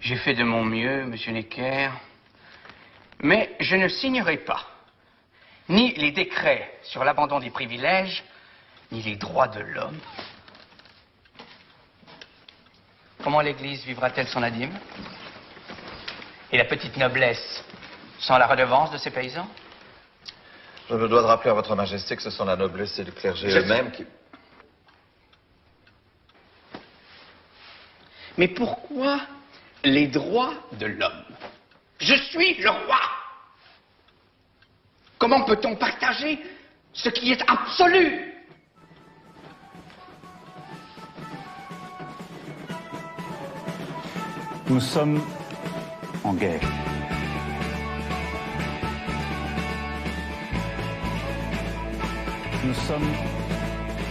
J'ai fait de mon mieux, monsieur Necker, mais je ne signerai pas ni les décrets sur l'abandon des privilèges, ni les droits de l'homme. Comment l'Église vivra-t-elle sans la dîme Et la petite noblesse sans la redevance de ses paysans? Je me dois de rappeler à votre majesté que ce sont la noblesse et le clergé eux-mêmes qui... Mais pourquoi les droits de l'homme Je suis le roi. Comment peut-on partager ce qui est absolu? Nous sommes en guerre. Nous sommes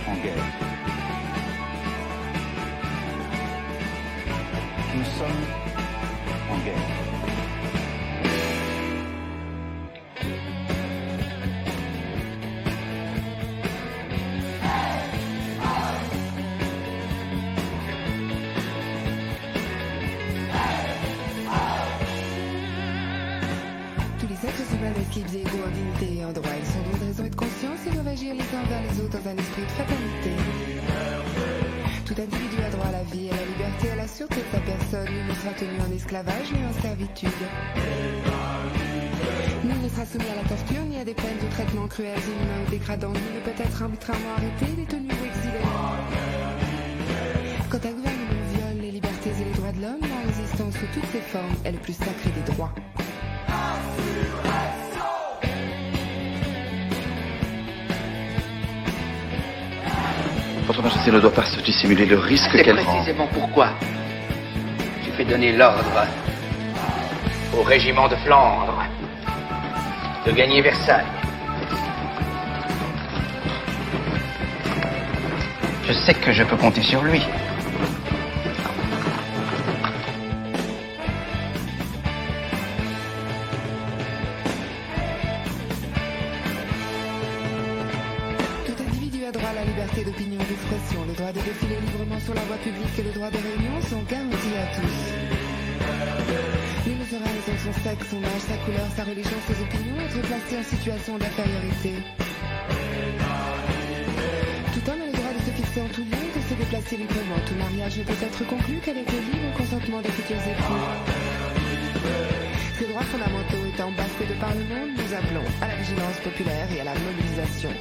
en guerre. Nous sommes en guerre. Tous les êtres sont indescriptibles et égaux en dignité et en droit. Ils sont doués de raison et de conscience et doivent agir les uns envers les autres dans un esprit de fraternité. Tout individu a droit à la vie, la à la sûreté de sa personne. Ne sera tenu en esclavage ni en servitude. Nul ne sera soumis à la torture ni à des peines de traitement cruels, inhumains ou dégradants. Nul ne peut être arbitrairement arrêté, détenu ou exilé. Quand un gouvernement viole les libertés et les droits de l'homme, la résistance sous toutes ses formes est le plus sacré des droits. Votre majesté ne doit pas se dissimuler le risque C'est qu'elle prend. précisément pourquoi j'ai fait donner l'ordre au régiment de Flandre de gagner Versailles. Je sais que je peux compter sur lui. Droit à la liberté d'opinion et d'expression. Le droit de défiler librement sur la voie publique et le droit de réunion sont garantis à tous. Nul ne sera raison son sexe, son âge, sa couleur, sa religion, ses opinions être placé en situation d'infériorité. Tout homme a le droit de se fixer en tout lieu et de se déplacer librement. Tout mariage ne peut être conclu qu'avec le libre consentement des futurs époux. Ces droits fondamentaux étant bafoués de par le monde, nous appelons à la vigilance populaire et à la mobilisation.